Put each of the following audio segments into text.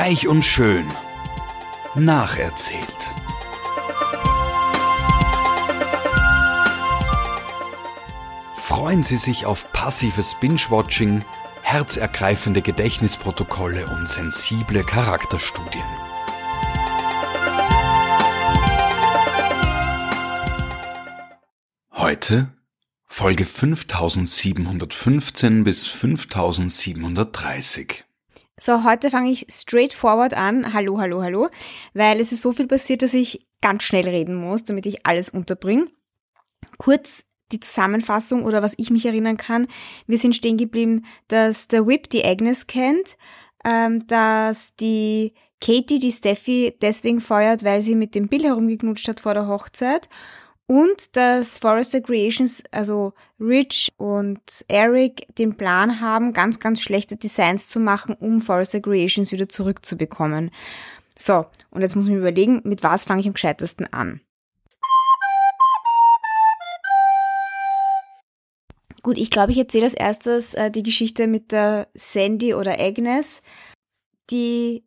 Reich und schön. Nacherzählt. Freuen Sie sich auf passives Binge-Watching, herzergreifende Gedächtnisprotokolle und sensible Charakterstudien. Heute Folge 5715 bis 5730. So, heute fange ich straightforward an. Hallo, hallo, hallo. Weil es ist so viel passiert, dass ich ganz schnell reden muss, damit ich alles unterbringe. Kurz die Zusammenfassung oder was ich mich erinnern kann. Wir sind stehen geblieben, dass der Whip die Agnes kennt, ähm, dass die Katie die Steffi deswegen feuert, weil sie mit dem Bill herumgeknutscht hat vor der Hochzeit und dass Forrester Creations, also Rich und Eric, den Plan haben, ganz, ganz schlechte Designs zu machen, um Forrester Creations wieder zurückzubekommen. So, und jetzt muss ich mir überlegen, mit was fange ich am gescheitesten an. Gut, ich glaube, ich erzähle als erstes äh, die Geschichte mit der Sandy oder Agnes. Die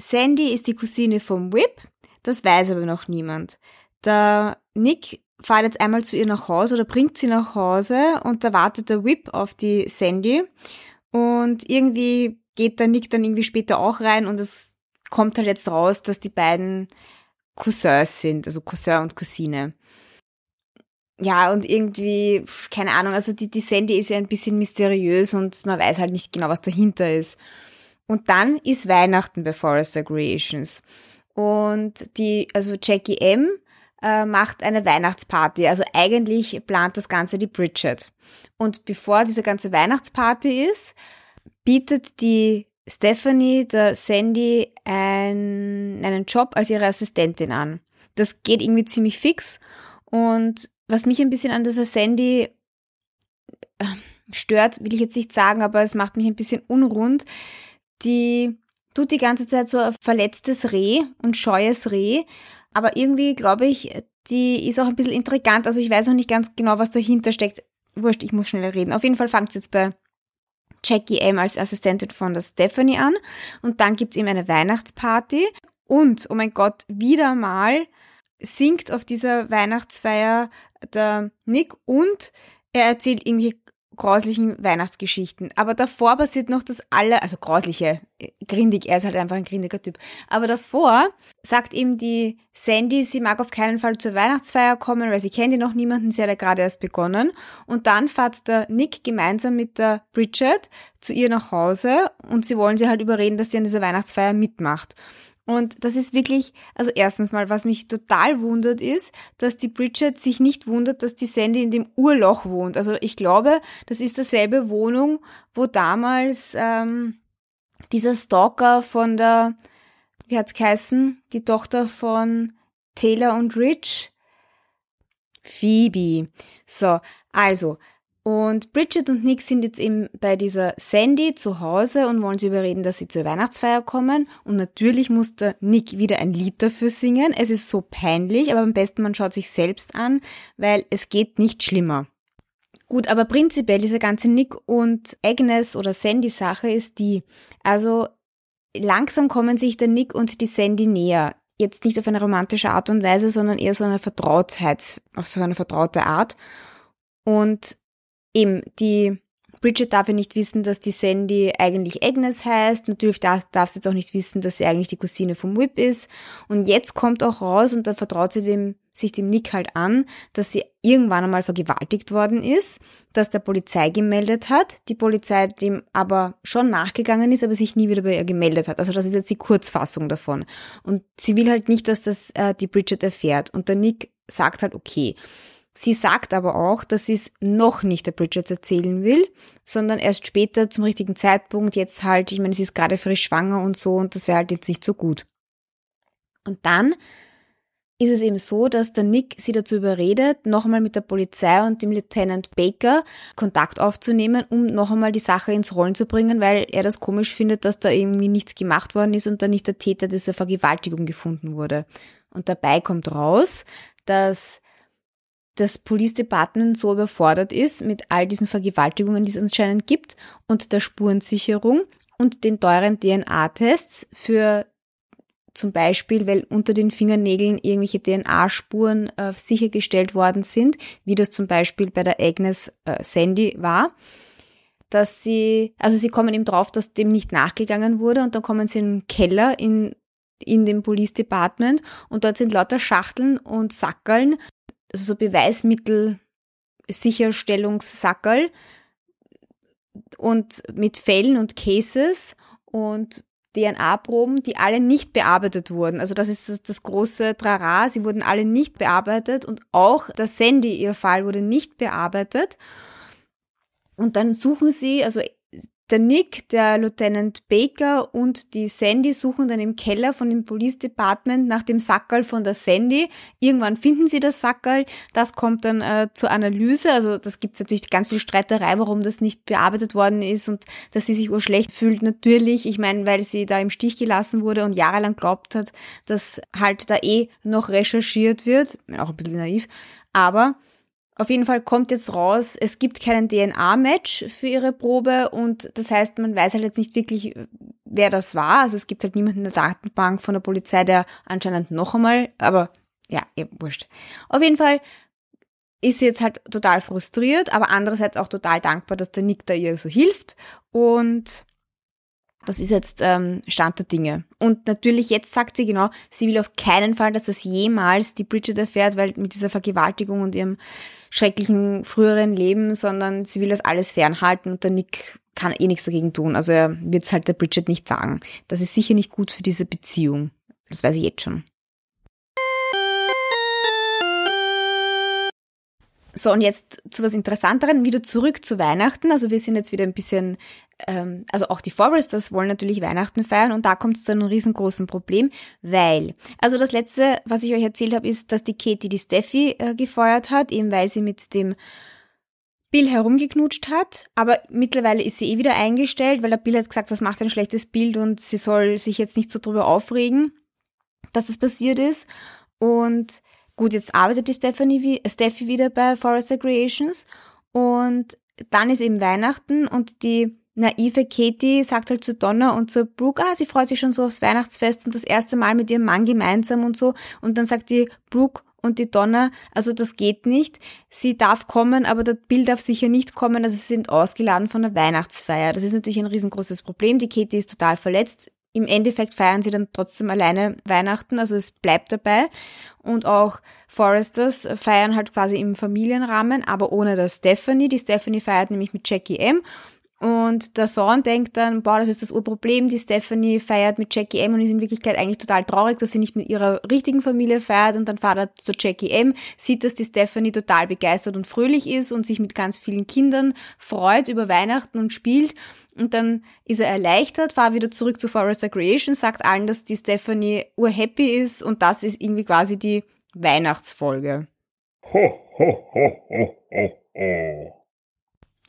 Sandy ist die Cousine vom Whip, das weiß aber noch niemand. Der Nick fährt jetzt einmal zu ihr nach Hause oder bringt sie nach Hause und da wartet der Whip auf die Sandy und irgendwie geht der Nick dann irgendwie später auch rein und es kommt halt jetzt raus, dass die beiden Cousins sind, also Cousin und Cousine. Ja, und irgendwie, keine Ahnung, also die, die Sandy ist ja ein bisschen mysteriös und man weiß halt nicht genau, was dahinter ist. Und dann ist Weihnachten bei Forrester Creations. Und die, also Jackie M äh, macht eine Weihnachtsparty. Also eigentlich plant das Ganze die Bridget. Und bevor diese ganze Weihnachtsparty ist, bietet die Stephanie der Sandy ein, einen Job als ihre Assistentin an. Das geht irgendwie ziemlich fix. Und was mich ein bisschen an dieser Sandy äh, stört, will ich jetzt nicht sagen, aber es macht mich ein bisschen unrund. Die tut die ganze Zeit so ein verletztes Reh und scheues Reh aber irgendwie glaube ich, die ist auch ein bisschen intrigant. Also ich weiß noch nicht ganz genau, was dahinter steckt. Wurscht, ich muss schneller reden. Auf jeden Fall fängt es jetzt bei Jackie M als Assistentin von der Stephanie an. Und dann gibt es eben eine Weihnachtsparty. Und, oh mein Gott, wieder mal singt auf dieser Weihnachtsfeier der Nick und er erzählt irgendwie grauslichen Weihnachtsgeschichten. Aber davor passiert noch das alle, also grausliche, grindig, er ist halt einfach ein grindiger Typ. Aber davor sagt ihm die Sandy, sie mag auf keinen Fall zur Weihnachtsfeier kommen, weil sie kennt ihn noch niemanden, sie hat ja gerade erst begonnen. Und dann fährt der Nick gemeinsam mit der Bridget zu ihr nach Hause und sie wollen sie halt überreden, dass sie an dieser Weihnachtsfeier mitmacht. Und das ist wirklich, also erstens mal, was mich total wundert ist, dass die Bridget sich nicht wundert, dass die Sandy in dem Urloch wohnt. Also ich glaube, das ist dieselbe Wohnung, wo damals ähm, dieser Stalker von der, wie hat's geheißen, die Tochter von Taylor und Rich, Phoebe. So, also, und Bridget und Nick sind jetzt eben bei dieser Sandy zu Hause und wollen sie überreden, dass sie zur Weihnachtsfeier kommen. Und natürlich muss der Nick wieder ein Lied dafür singen. Es ist so peinlich, aber am besten man schaut sich selbst an, weil es geht nicht schlimmer. Gut, aber prinzipiell diese ganze Nick und Agnes oder Sandy Sache ist die, also langsam kommen sich der Nick und die Sandy näher. Jetzt nicht auf eine romantische Art und Weise, sondern eher so eine Vertrautheit, auf so eine vertraute Art. Und eben die Bridget darf ja nicht wissen, dass die Sandy eigentlich Agnes heißt. Natürlich darf, darf sie jetzt auch nicht wissen, dass sie eigentlich die Cousine vom Whip ist. Und jetzt kommt auch raus und dann vertraut sie dem, sich dem Nick halt an, dass sie irgendwann einmal vergewaltigt worden ist, dass der Polizei gemeldet hat, die Polizei dem aber schon nachgegangen ist, aber sich nie wieder bei ihr gemeldet hat. Also das ist jetzt die Kurzfassung davon. Und sie will halt nicht, dass das äh, die Bridget erfährt. Und der Nick sagt halt, okay. Sie sagt aber auch, dass sie es noch nicht der Bridget erzählen will, sondern erst später zum richtigen Zeitpunkt, jetzt halt, ich meine, sie ist gerade frisch schwanger und so und das wäre halt jetzt nicht so gut. Und dann ist es eben so, dass der Nick sie dazu überredet, noch einmal mit der Polizei und dem Lieutenant Baker Kontakt aufzunehmen, um noch einmal die Sache ins Rollen zu bringen, weil er das komisch findet, dass da irgendwie nichts gemacht worden ist und da nicht der Täter dieser Vergewaltigung gefunden wurde. Und dabei kommt raus, dass das Police Department so überfordert ist mit all diesen Vergewaltigungen, die es anscheinend gibt und der Spurensicherung und den teuren DNA-Tests für zum Beispiel, weil unter den Fingernägeln irgendwelche DNA-Spuren äh, sichergestellt worden sind, wie das zum Beispiel bei der Agnes äh, Sandy war, dass sie, also sie kommen eben drauf, dass dem nicht nachgegangen wurde und dann kommen sie in einen Keller in, in dem Police Department und dort sind lauter Schachteln und Sackeln, also so Beweismittel, Sicherstellungssackerl und mit Fällen und Cases und DNA-Proben, die alle nicht bearbeitet wurden. Also das ist das, das, große Trara. Sie wurden alle nicht bearbeitet und auch der Sandy, ihr Fall, wurde nicht bearbeitet. Und dann suchen sie, also der Nick, der Lieutenant Baker und die Sandy suchen dann im Keller von dem Police Department nach dem Sackerl von der Sandy. Irgendwann finden sie das Sackerl. Das kommt dann äh, zur Analyse. Also das gibt es natürlich ganz viel Streiterei, warum das nicht bearbeitet worden ist und dass sie sich urschlecht fühlt. Natürlich, ich meine, weil sie da im Stich gelassen wurde und jahrelang glaubt hat, dass halt da eh noch recherchiert wird. Auch ein bisschen naiv. Aber auf jeden Fall kommt jetzt raus, es gibt keinen DNA-Match für ihre Probe und das heißt, man weiß halt jetzt nicht wirklich, wer das war. Also es gibt halt niemanden in der Datenbank von der Polizei, der anscheinend noch einmal, aber ja, eben wurscht. Auf jeden Fall ist sie jetzt halt total frustriert, aber andererseits auch total dankbar, dass der Nick da ihr so hilft und das ist jetzt ähm, Stand der Dinge. Und natürlich jetzt sagt sie genau, sie will auf keinen Fall, dass das jemals die Bridget erfährt, weil mit dieser Vergewaltigung und ihrem schrecklichen früheren Leben, sondern sie will das alles fernhalten und der Nick kann eh nichts dagegen tun. Also er wird es halt der Bridget nicht sagen. Das ist sicher nicht gut für diese Beziehung. Das weiß ich jetzt schon. So, und jetzt zu was Interessanteren, wieder zurück zu Weihnachten. Also wir sind jetzt wieder ein bisschen, ähm, also auch die Foresters wollen natürlich Weihnachten feiern und da kommt es zu einem riesengroßen Problem, weil, also das letzte, was ich euch erzählt habe, ist, dass die Katie die Steffi äh, gefeuert hat, eben weil sie mit dem Bill herumgeknutscht hat, aber mittlerweile ist sie eh wieder eingestellt, weil der Bill hat gesagt, das macht ein schlechtes Bild und sie soll sich jetzt nicht so drüber aufregen, dass es passiert ist. Und Gut, jetzt arbeitet die Stephanie, Steffi wieder bei Forest Creations und dann ist eben Weihnachten und die naive Katie sagt halt zu Donna und zu Brooke, ah, sie freut sich schon so aufs Weihnachtsfest und das erste Mal mit ihrem Mann gemeinsam und so. Und dann sagt die Brooke und die Donna, also das geht nicht. Sie darf kommen, aber das Bild darf sicher nicht kommen. Also sie sind ausgeladen von der Weihnachtsfeier. Das ist natürlich ein riesengroßes Problem. Die Katie ist total verletzt. Im Endeffekt feiern sie dann trotzdem alleine Weihnachten, also es bleibt dabei. Und auch Foresters feiern halt quasi im Familienrahmen, aber ohne der Stephanie. Die Stephanie feiert nämlich mit Jackie M. Und der Thorn denkt dann, boah, das ist das Urproblem, die Stephanie feiert mit Jackie M. Und ist in Wirklichkeit eigentlich total traurig, dass sie nicht mit ihrer richtigen Familie feiert. Und dann fährt er zu Jackie M, sieht, dass die Stephanie total begeistert und fröhlich ist und sich mit ganz vielen Kindern freut über Weihnachten und spielt. Und dann ist er erleichtert, fahrt wieder zurück zu Forrester Creation, sagt allen, dass die Stephanie urhappy ist. Und das ist irgendwie quasi die Weihnachtsfolge. Ho, ho, ho, ho, ho, ho.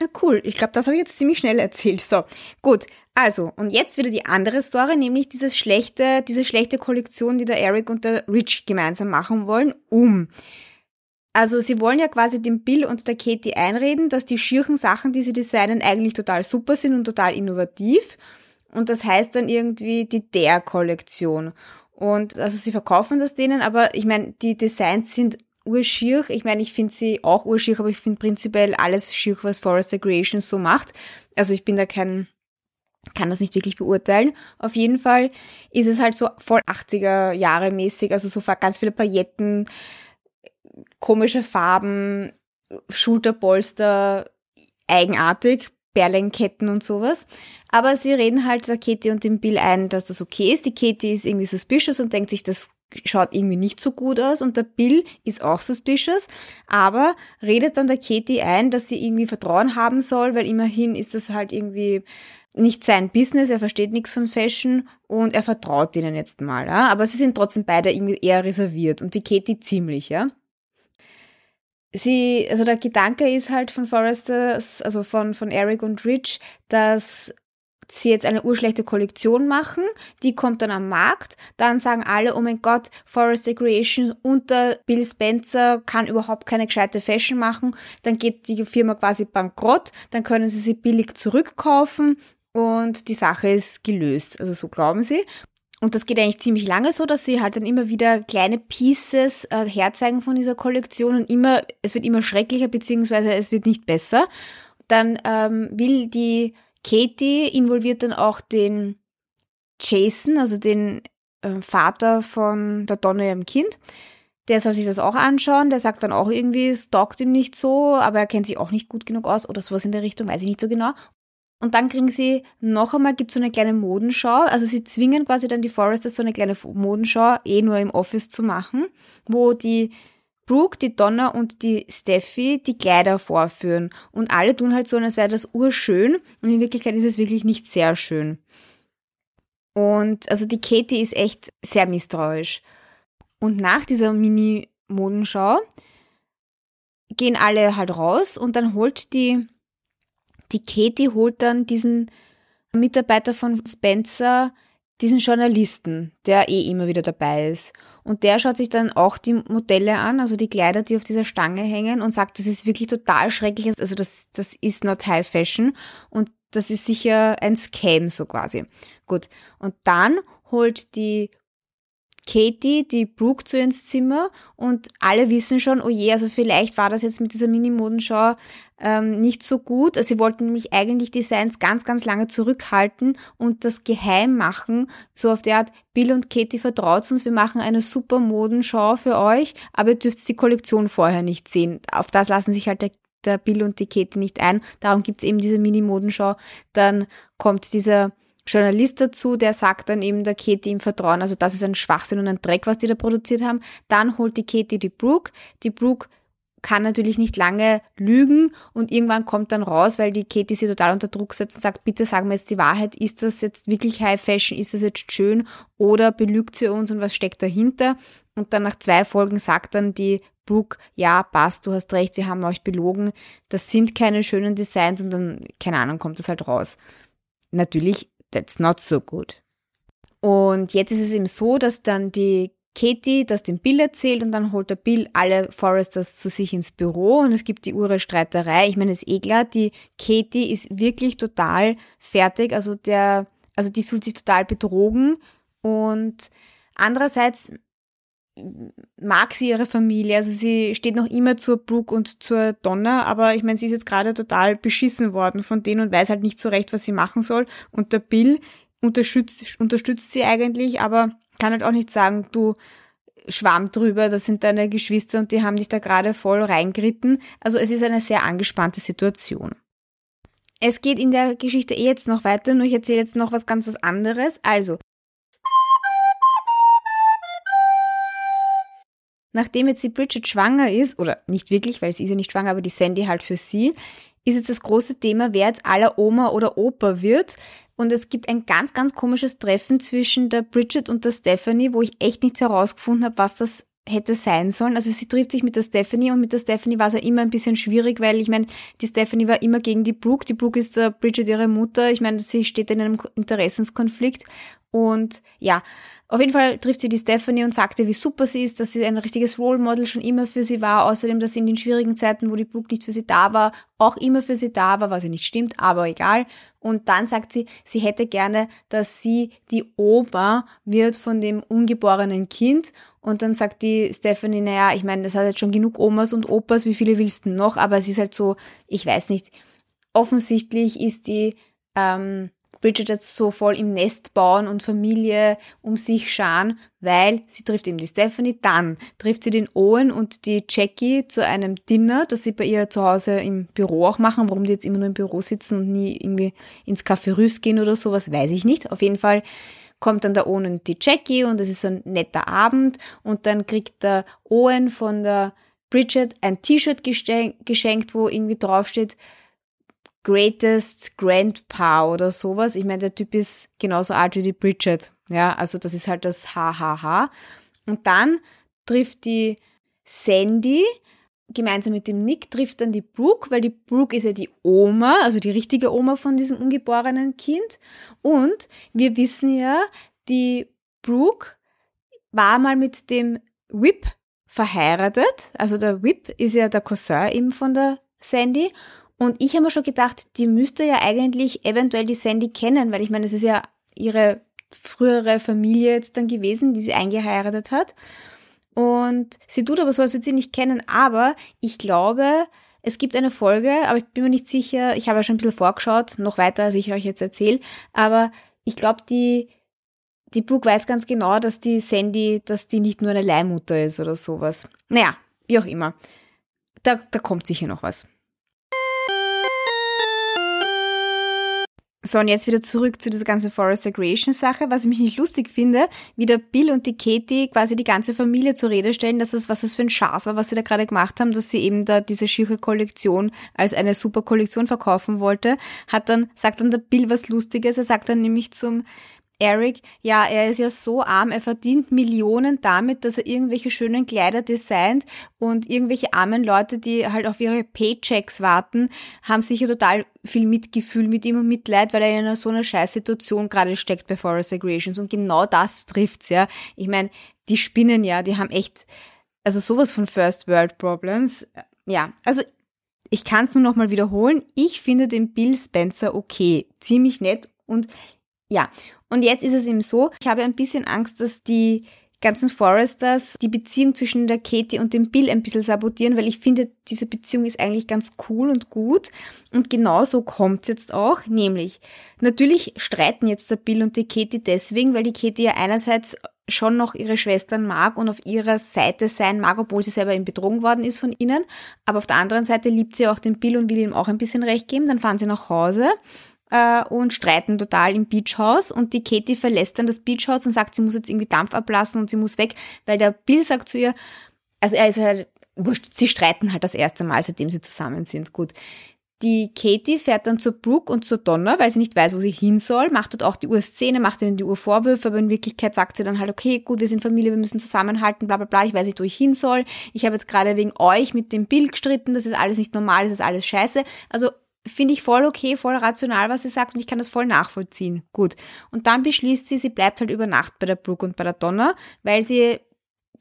Ja, cool. Ich glaube, das habe ich jetzt ziemlich schnell erzählt. So, gut. Also, und jetzt wieder die andere Story, nämlich dieses schlechte, diese schlechte Kollektion, die der Eric und der Rich gemeinsam machen wollen, um. Also, sie wollen ja quasi dem Bill und der Katie einreden, dass die schirchen Sachen, die sie designen, eigentlich total super sind und total innovativ. Und das heißt dann irgendwie die Der-Kollektion. Und also sie verkaufen das denen, aber ich meine, die Designs sind urschier. Ich meine, ich finde sie auch urschier, aber ich finde prinzipiell alles schier, was Forest Creations so macht. Also ich bin da kein, kann das nicht wirklich beurteilen. Auf jeden Fall ist es halt so voll 80er Jahre mäßig, also so ganz viele Pailletten, komische Farben, Schulterpolster, eigenartig, Perlenketten und sowas. Aber sie reden halt der Katie und dem Bill ein, dass das okay ist. Die Katie ist irgendwie suspicious und denkt sich, das schaut irgendwie nicht so gut aus und der Bill ist auch suspicious, aber redet dann der Katie ein, dass sie irgendwie Vertrauen haben soll, weil immerhin ist das halt irgendwie nicht sein Business, er versteht nichts von Fashion und er vertraut ihnen jetzt mal, ja? aber sie sind trotzdem beide irgendwie eher reserviert und die Katie ziemlich, ja. Sie, also der Gedanke ist halt von Forresters, also von, von Eric und Rich, dass sie jetzt eine urschlechte Kollektion machen, die kommt dann am Markt, dann sagen alle, oh mein Gott, Forest Recreation unter Bill Spencer kann überhaupt keine gescheite Fashion machen, dann geht die Firma quasi bankrott, dann können sie sie billig zurückkaufen und die Sache ist gelöst. Also so glauben sie. Und das geht eigentlich ziemlich lange so, dass sie halt dann immer wieder kleine Pieces äh, herzeigen von dieser Kollektion und immer, es wird immer schrecklicher, beziehungsweise es wird nicht besser. Dann ähm, will die Katie involviert dann auch den Jason, also den äh, Vater von der Donna ihrem Kind. Der soll sich das auch anschauen. Der sagt dann auch irgendwie, es taugt ihm nicht so, aber er kennt sich auch nicht gut genug aus oder sowas in der Richtung, weiß ich nicht so genau. Und dann kriegen sie noch einmal, gibt so eine kleine Modenschau. Also sie zwingen quasi dann die Foresters so eine kleine Modenschau eh nur im Office zu machen, wo die Brooke, die Donna und die Steffi die Kleider vorführen. Und alle tun halt so, als wäre das urschön. Und in Wirklichkeit ist es wirklich nicht sehr schön. Und also die Katie ist echt sehr misstrauisch. Und nach dieser Mini-Modenschau gehen alle halt raus und dann holt die die Katie holt dann diesen Mitarbeiter von Spencer, diesen Journalisten, der eh immer wieder dabei ist. Und der schaut sich dann auch die Modelle an, also die Kleider, die auf dieser Stange hängen und sagt, das ist wirklich total schrecklich. Also das, das ist not high fashion und das ist sicher ein Scam, so quasi. Gut. Und dann holt die Katie, die Brooke zu ins Zimmer und alle wissen schon, oh je, also vielleicht war das jetzt mit dieser Mini-Modenschau ähm, nicht so gut. Also sie wollten nämlich eigentlich Designs ganz, ganz lange zurückhalten und das geheim machen, so auf der Art, Bill und Katie vertraut uns, wir machen eine super Modenschau für euch, aber ihr dürft die Kollektion vorher nicht sehen. Auf das lassen sich halt der der Bill und die Katie nicht ein. Darum gibt's eben diese Mini-Modenschau. Dann kommt dieser Journalist dazu, der sagt dann eben der Katie im Vertrauen, also das ist ein Schwachsinn und ein Dreck, was die da produziert haben. Dann holt die Katie die Brooke. Die Brooke kann natürlich nicht lange lügen und irgendwann kommt dann raus, weil die Katie sie total unter Druck setzt und sagt, bitte sag mir jetzt die Wahrheit, ist das jetzt wirklich High Fashion, ist das jetzt schön oder belügt sie uns und was steckt dahinter? Und dann nach zwei Folgen sagt dann die Brooke, ja, passt, du hast recht, wir haben euch belogen, das sind keine schönen Designs und dann, keine Ahnung, kommt das halt raus. Natürlich that's not so good. Und jetzt ist es eben so, dass dann die Katie das dem Bill erzählt und dann holt der Bill alle Foresters zu sich ins Büro und es gibt die ure Streiterei. Ich meine, es ist eh klar, die Katie ist wirklich total fertig, also der, also die fühlt sich total betrogen und andererseits mag sie ihre Familie. Also sie steht noch immer zur Brooke und zur Donna, aber ich meine, sie ist jetzt gerade total beschissen worden von denen und weiß halt nicht so recht, was sie machen soll. Und der Bill unterstützt, unterstützt sie eigentlich, aber kann halt auch nicht sagen, du schwamm drüber, das sind deine Geschwister und die haben dich da gerade voll reingeritten. Also es ist eine sehr angespannte Situation. Es geht in der Geschichte eh jetzt noch weiter, nur ich erzähle jetzt noch was ganz was anderes. Also, nachdem jetzt die Bridget schwanger ist, oder nicht wirklich, weil sie ist ja nicht schwanger, aber die Sandy halt für sie, ist jetzt das große Thema, wer jetzt aller Oma oder Opa wird. Und es gibt ein ganz, ganz komisches Treffen zwischen der Bridget und der Stephanie, wo ich echt nicht herausgefunden habe, was das hätte sein sollen. Also sie trifft sich mit der Stephanie und mit der Stephanie war es ja immer ein bisschen schwierig, weil ich meine, die Stephanie war immer gegen die Brooke. Die Brooke ist der Bridget ihre Mutter. Ich meine, sie steht in einem Interessenskonflikt. Und ja, auf jeden Fall trifft sie die Stephanie und sagt ihr, wie super sie ist, dass sie ein richtiges Role Model schon immer für sie war. Außerdem, dass sie in den schwierigen Zeiten, wo die Brooke nicht für sie da war, auch immer für sie da war, was ja nicht stimmt, aber egal. Und dann sagt sie, sie hätte gerne, dass sie die Oma wird von dem ungeborenen Kind. Und dann sagt die Stephanie, naja, ich meine, das hat jetzt schon genug Omas und Opas, wie viele willst du noch? Aber es ist halt so, ich weiß nicht. Offensichtlich ist die, ähm, Bridget jetzt so voll im Nest bauen und Familie um sich scharen, weil sie trifft eben die Stephanie, dann trifft sie den Owen und die Jackie zu einem Dinner, das sie bei ihr zu Hause im Büro auch machen. Warum die jetzt immer nur im Büro sitzen und nie irgendwie ins Café Rüß gehen oder sowas, weiß ich nicht. Auf jeden Fall kommt dann der Owen die Jackie und es ist ein netter Abend und dann kriegt der Owen von der Bridget ein T-Shirt geschenkt, wo irgendwie draufsteht, Greatest Grandpa oder sowas. Ich meine, der Typ ist genauso alt wie die Bridget. Ja, also das ist halt das HHH. Und dann trifft die Sandy gemeinsam mit dem Nick trifft dann die Brooke, weil die Brooke ist ja die Oma, also die richtige Oma von diesem ungeborenen Kind. Und wir wissen ja, die Brooke war mal mit dem Whip verheiratet. Also der Whip ist ja der Cousin eben von der Sandy. Und ich habe mir schon gedacht, die müsste ja eigentlich eventuell die Sandy kennen, weil ich meine, es ist ja ihre frühere Familie jetzt dann gewesen, die sie eingeheiratet hat. Und sie tut aber so, als würde sie nicht kennen. Aber ich glaube, es gibt eine Folge, aber ich bin mir nicht sicher, ich habe ja schon ein bisschen vorgeschaut, noch weiter, als ich euch jetzt erzähle. Aber ich glaube, die, die Brooke weiß ganz genau, dass die Sandy, dass die nicht nur eine Leihmutter ist oder sowas. Naja, wie auch immer. Da, da kommt sicher noch was. So, und jetzt wieder zurück zu dieser ganzen Forest Creation Sache, was ich mich nicht lustig finde, wie der Bill und die Katie quasi die ganze Familie zur Rede stellen, dass das was das für ein Schatz war, was sie da gerade gemacht haben, dass sie eben da diese schiere Kollektion als eine super Kollektion verkaufen wollte, hat dann, sagt dann der Bill was Lustiges, er sagt dann nämlich zum Eric, ja, er ist ja so arm, er verdient Millionen damit, dass er irgendwelche schönen Kleider designt und irgendwelche armen Leute, die halt auf ihre Paychecks warten, haben sicher total viel Mitgefühl mit ihm und Mitleid, weil er in so einer Scheißsituation gerade steckt bei Forest Aggregations und genau das trifft's, ja. Ich meine, die spinnen ja, die haben echt, also sowas von First World Problems. Ja, also ich kann es nur noch mal wiederholen. Ich finde den Bill Spencer okay, ziemlich nett und ja, und jetzt ist es eben so, ich habe ein bisschen Angst, dass die ganzen Foresters die Beziehung zwischen der Katie und dem Bill ein bisschen sabotieren, weil ich finde, diese Beziehung ist eigentlich ganz cool und gut. Und genau so kommt's jetzt auch, nämlich natürlich streiten jetzt der Bill und die Katie deswegen, weil die Katie ja einerseits schon noch ihre Schwestern mag und auf ihrer Seite sein mag, obwohl sie selber eben betrogen worden ist von ihnen. Aber auf der anderen Seite liebt sie auch den Bill und will ihm auch ein bisschen recht geben. Dann fahren sie nach Hause äh, und streiten total im Beachhaus und die Katie verlässt dann das Beachhaus und sagt, sie muss jetzt irgendwie Dampf ablassen und sie muss weg, weil der Bill sagt zu ihr, also er ist halt, wurscht, sie streiten halt das erste Mal, seitdem sie zusammen sind. Gut. Die Katie fährt dann zur Brooke und zur Donna, weil sie nicht weiß, wo sie hin soll, macht dort auch die Urszene, macht ihnen die Urvorwürfe, aber in Wirklichkeit sagt sie dann halt, okay, gut, wir sind Familie, wir müssen zusammenhalten, bla bla bla, ich weiß nicht, wo ich hin soll. Ich habe jetzt gerade wegen euch mit dem Bill gestritten, das ist alles nicht normal, das ist alles scheiße. Also finde ich voll okay, voll rational, was sie sagt und ich kann das voll nachvollziehen. Gut. Und dann beschließt sie, sie bleibt halt über Nacht bei der Brooke und bei der Donna, weil sie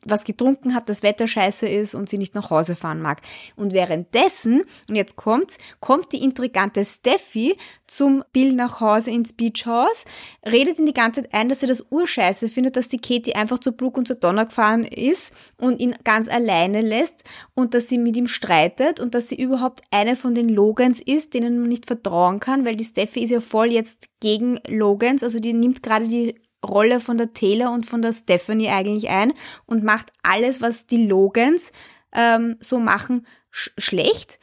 was getrunken hat, das Wetter scheiße ist und sie nicht nach Hause fahren mag. Und währenddessen, und jetzt kommt's, kommt die intrigante Steffi zum Bill nach Hause ins Beachhaus, redet ihn die ganze Zeit ein, dass sie das urscheiße findet, dass die Katie einfach zu Brooke und zu Donna gefahren ist und ihn ganz alleine lässt und dass sie mit ihm streitet und dass sie überhaupt eine von den Logans ist, denen man nicht vertrauen kann, weil die Steffi ist ja voll jetzt gegen Logans, also die nimmt gerade die Rolle von der Taylor und von der Stephanie eigentlich ein und macht alles, was die Logans ähm, so machen, sch schlecht.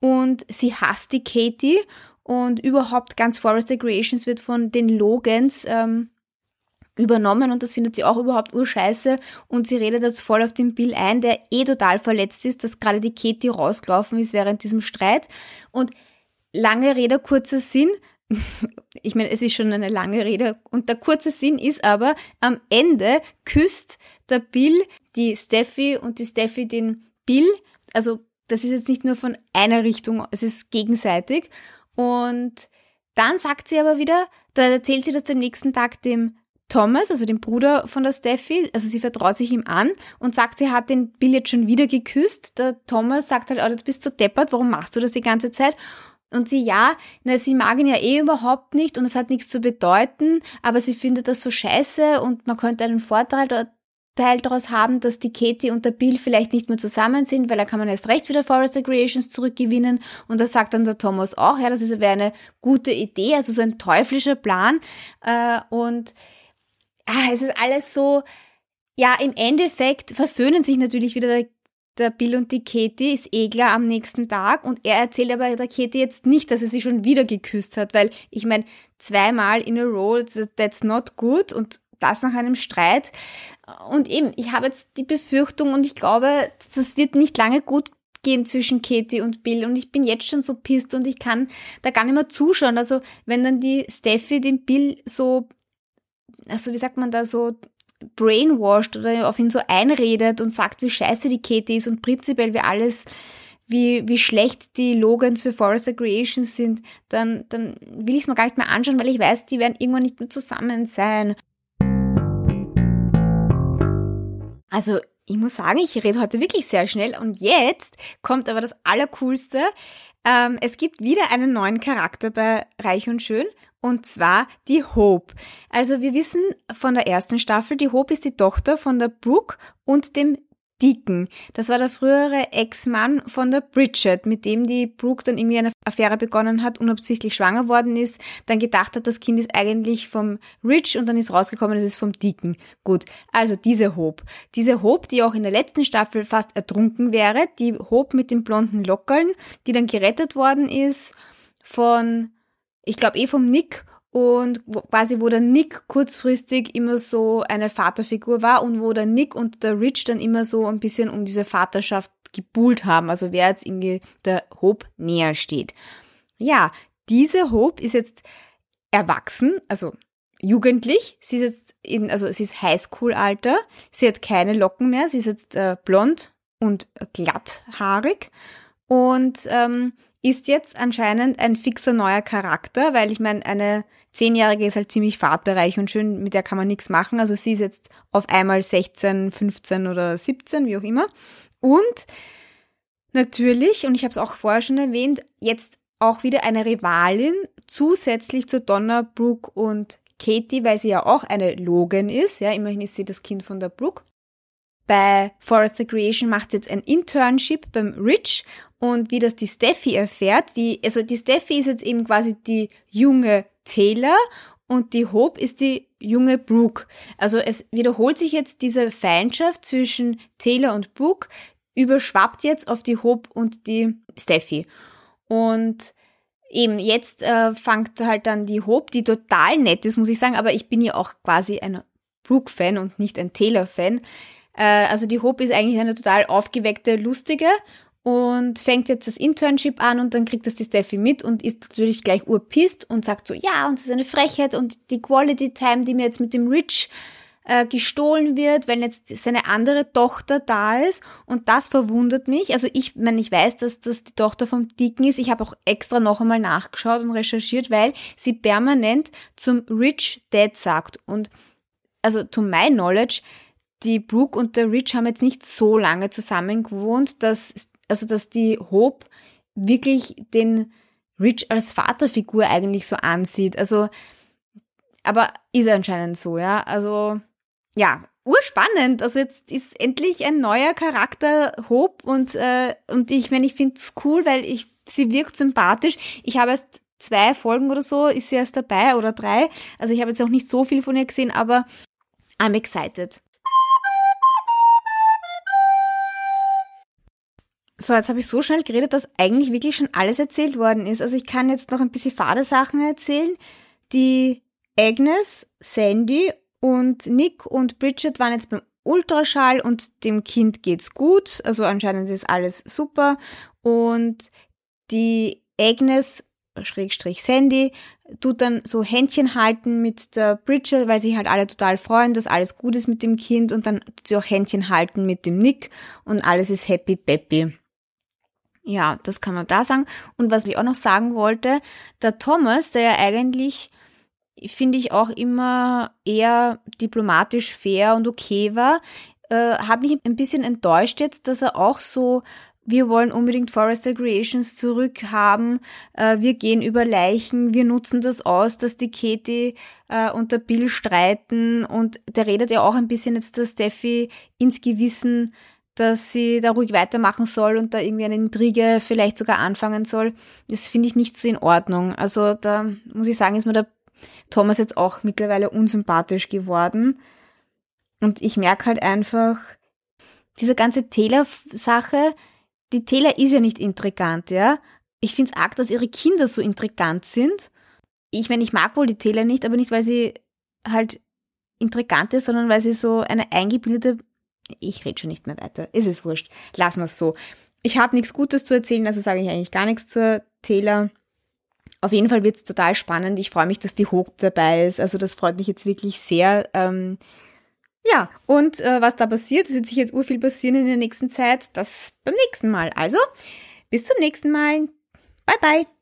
Und sie hasst die Katie und überhaupt ganz Forest Creations wird von den Logans ähm, übernommen und das findet sie auch überhaupt urscheiße und sie redet jetzt voll auf den Bill ein, der eh total verletzt ist, dass gerade die Katie rausgelaufen ist während diesem Streit und lange Rede, kurzer Sinn, ich meine, es ist schon eine lange Rede und der kurze Sinn ist aber, am Ende küsst der Bill die Steffi und die Steffi den Bill. Also das ist jetzt nicht nur von einer Richtung, es ist gegenseitig. Und dann sagt sie aber wieder, da erzählt sie das am nächsten Tag dem Thomas, also dem Bruder von der Steffi, also sie vertraut sich ihm an und sagt, sie hat den Bill jetzt schon wieder geküsst. Der Thomas sagt halt, oh, du bist so deppert, warum machst du das die ganze Zeit? Und sie, ja, na, sie mag ihn ja eh überhaupt nicht und es hat nichts zu bedeuten, aber sie findet das so scheiße und man könnte einen Vorteil Teil daraus haben, dass die Katie und der Bill vielleicht nicht mehr zusammen sind, weil da kann man erst recht wieder Forest Creations zurückgewinnen. Und das sagt dann der Thomas auch, ja, das wäre eine gute Idee, also so ein teuflischer Plan. Äh, und ah, es ist alles so, ja, im Endeffekt versöhnen sich natürlich wieder der Bill und die Katie ist eh klar am nächsten Tag und er erzählt aber der Katie jetzt nicht, dass er sie schon wieder geküsst hat, weil ich meine, zweimal in a row, that's not good und das nach einem Streit. Und eben, ich habe jetzt die Befürchtung und ich glaube, das wird nicht lange gut gehen zwischen Katie und Bill und ich bin jetzt schon so pisst und ich kann da gar nicht mehr zuschauen. Also wenn dann die Steffi den Bill so, also wie sagt man da so brainwashed oder auf ihn so einredet und sagt, wie scheiße die Katie ist und prinzipiell wie alles, wie, wie schlecht die Logans für Forest Creations sind, dann, dann will ich es mir gar nicht mehr anschauen, weil ich weiß, die werden irgendwann nicht mehr zusammen sein. Also, ich muss sagen, ich rede heute wirklich sehr schnell und jetzt kommt aber das Allercoolste. Ähm, es gibt wieder einen neuen Charakter bei Reich und Schön und zwar die Hope. Also wir wissen von der ersten Staffel, die Hope ist die Tochter von der Brooke und dem Deacon. Das war der frühere Ex-Mann von der Bridget, mit dem die Brooke dann irgendwie eine Affäre begonnen hat, unabsichtlich schwanger worden ist, dann gedacht hat, das Kind ist eigentlich vom Rich und dann ist rausgekommen, es ist vom Deacon. Gut, also diese Hope. Diese Hope, die auch in der letzten Staffel fast ertrunken wäre, die Hope mit den blonden Lockern, die dann gerettet worden ist von, ich glaube eh vom Nick und quasi wo der Nick kurzfristig immer so eine Vaterfigur war und wo der Nick und der Rich dann immer so ein bisschen um diese Vaterschaft gebuhlt haben, also wer jetzt irgendwie der Hope näher steht. Ja, diese Hope ist jetzt erwachsen, also jugendlich. Sie ist jetzt in, also sie ist Highschool-Alter. Sie hat keine Locken mehr. Sie ist jetzt äh, blond und glatthaarig und ähm, ist jetzt anscheinend ein fixer neuer Charakter, weil ich meine, eine Zehnjährige ist halt ziemlich Fahrtbereich und schön, mit der kann man nichts machen. Also sie ist jetzt auf einmal 16, 15 oder 17, wie auch immer. Und natürlich, und ich habe es auch vorher schon erwähnt, jetzt auch wieder eine Rivalin zusätzlich zu Donna, Brooke und Katie, weil sie ja auch eine Logan ist. Ja, immerhin ist sie das Kind von der Brooke. Bei Forrester Creation macht sie jetzt ein Internship beim Rich und wie das die Steffi erfährt, die, also die Steffi ist jetzt eben quasi die junge Taylor und die Hope ist die junge Brooke. Also es wiederholt sich jetzt diese Feindschaft zwischen Taylor und Brooke, überschwappt jetzt auf die Hope und die Steffi. Und eben jetzt äh, fängt halt dann die Hope, die total nett ist, muss ich sagen, aber ich bin ja auch quasi ein Brooke-Fan und nicht ein Taylor-Fan. Äh, also die Hope ist eigentlich eine total aufgeweckte, lustige und fängt jetzt das Internship an und dann kriegt das die Steffi mit und ist natürlich gleich urpisst und sagt so, ja, und es ist eine Frechheit und die Quality Time, die mir jetzt mit dem Rich äh, gestohlen wird, wenn jetzt seine andere Tochter da ist und das verwundert mich. Also ich meine, ich weiß, dass das die Tochter vom Dicken ist. Ich habe auch extra noch einmal nachgeschaut und recherchiert, weil sie permanent zum Rich Dad sagt und also to my knowledge, die Brooke und der Rich haben jetzt nicht so lange zusammen gewohnt, dass also dass die Hope wirklich den Rich als Vaterfigur eigentlich so ansieht. Also, aber ist anscheinend so, ja. Also, ja, urspannend. Also jetzt ist endlich ein neuer Charakter Hope und, äh, und ich meine, ich finde es cool, weil ich, sie wirkt sympathisch. Ich habe erst zwei Folgen oder so, ist sie erst dabei oder drei. Also ich habe jetzt auch nicht so viel von ihr gesehen, aber I'm excited. So, jetzt habe ich so schnell geredet, dass eigentlich wirklich schon alles erzählt worden ist. Also ich kann jetzt noch ein bisschen fade Sachen erzählen. Die Agnes, Sandy und Nick und Bridget waren jetzt beim Ultraschall und dem Kind geht's gut. Also anscheinend ist alles super. Und die Agnes, Schrägstrich Sandy, tut dann so Händchen halten mit der Bridget, weil sich halt alle total freuen, dass alles gut ist mit dem Kind und dann tut sie auch Händchen halten mit dem Nick und alles ist happy peppy. Ja, das kann man da sagen. Und was ich auch noch sagen wollte, der Thomas, der ja eigentlich, finde ich, auch immer eher diplomatisch fair und okay war, äh, hat mich ein bisschen enttäuscht jetzt, dass er auch so wir wollen unbedingt Forester Creations zurückhaben, äh, wir gehen über Leichen, wir nutzen das aus, dass die Katie äh, und der Bill streiten und der redet ja auch ein bisschen jetzt der Steffi ins Gewissen, dass sie da ruhig weitermachen soll und da irgendwie eine Intrige vielleicht sogar anfangen soll. Das finde ich nicht so in Ordnung. Also da muss ich sagen, ist mir der Thomas jetzt auch mittlerweile unsympathisch geworden. Und ich merke halt einfach, diese ganze Taylor-Sache, die Taylor ist ja nicht intrigant, ja. Ich finde es arg, dass ihre Kinder so intrigant sind. Ich meine, ich mag wohl die Taylor nicht, aber nicht, weil sie halt intrigant ist, sondern weil sie so eine eingebildete ich rede schon nicht mehr weiter. Ist es wurscht. Lassen wir es so. Ich habe nichts Gutes zu erzählen, also sage ich eigentlich gar nichts zur Taylor. Auf jeden Fall wird es total spannend. Ich freue mich, dass die Hope dabei ist. Also das freut mich jetzt wirklich sehr. Ähm, ja, und äh, was da passiert, es wird sich jetzt urviel passieren in der nächsten Zeit, das beim nächsten Mal. Also, bis zum nächsten Mal. Bye, bye.